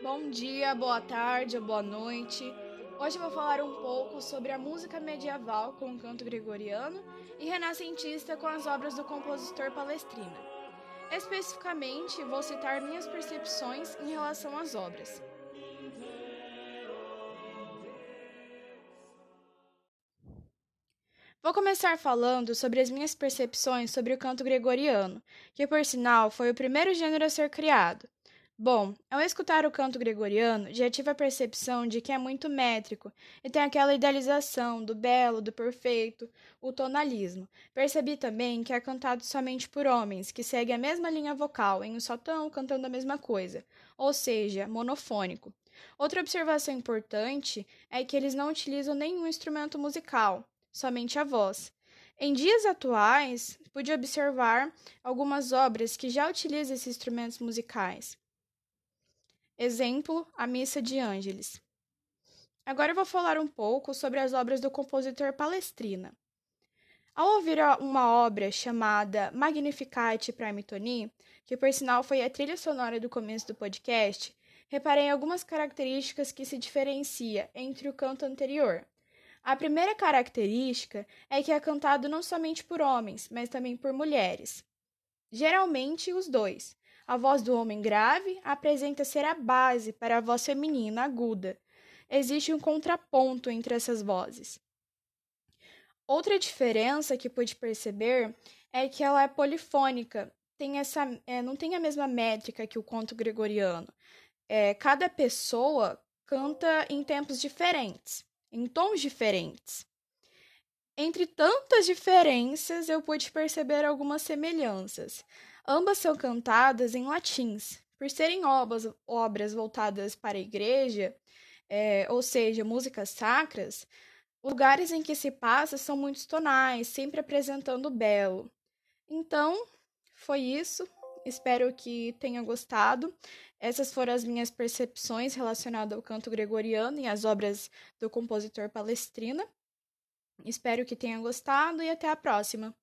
Bom dia, boa tarde, boa noite. Hoje vou falar um pouco sobre a música medieval com o canto gregoriano e renascentista com as obras do compositor Palestrina. Especificamente, vou citar minhas percepções em relação às obras. Vou começar falando sobre as minhas percepções sobre o canto gregoriano, que por sinal foi o primeiro gênero a ser criado. Bom, ao escutar o canto gregoriano, já tive a percepção de que é muito métrico e tem aquela idealização do belo, do perfeito, o tonalismo. Percebi também que é cantado somente por homens, que seguem a mesma linha vocal, em um só cantando a mesma coisa, ou seja, monofônico. Outra observação importante é que eles não utilizam nenhum instrumento musical, somente a voz. Em dias atuais, pude observar algumas obras que já utilizam esses instrumentos musicais. Exemplo, a Missa de Ângeles. Agora eu vou falar um pouco sobre as obras do compositor Palestrina. Ao ouvir uma obra chamada Magnificat Prime Tony, que por sinal foi a trilha sonora do começo do podcast, reparei em algumas características que se diferencia entre o canto anterior. A primeira característica é que é cantado não somente por homens, mas também por mulheres. Geralmente os dois, a voz do homem grave apresenta ser a base para a voz feminina aguda. Existe um contraponto entre essas vozes. Outra diferença que pude perceber é que ela é polifônica, tem essa, é, não tem a mesma métrica que o conto gregoriano. É, cada pessoa canta em tempos diferentes, em tons diferentes. Entre tantas diferenças, eu pude perceber algumas semelhanças. Ambas são cantadas em latins. Por serem obras, obras voltadas para a igreja, é, ou seja, músicas sacras, lugares em que se passa são muito tonais, sempre apresentando o belo. Então, foi isso. Espero que tenha gostado. Essas foram as minhas percepções relacionadas ao canto gregoriano e às obras do compositor Palestrina. Espero que tenha gostado e até a próxima.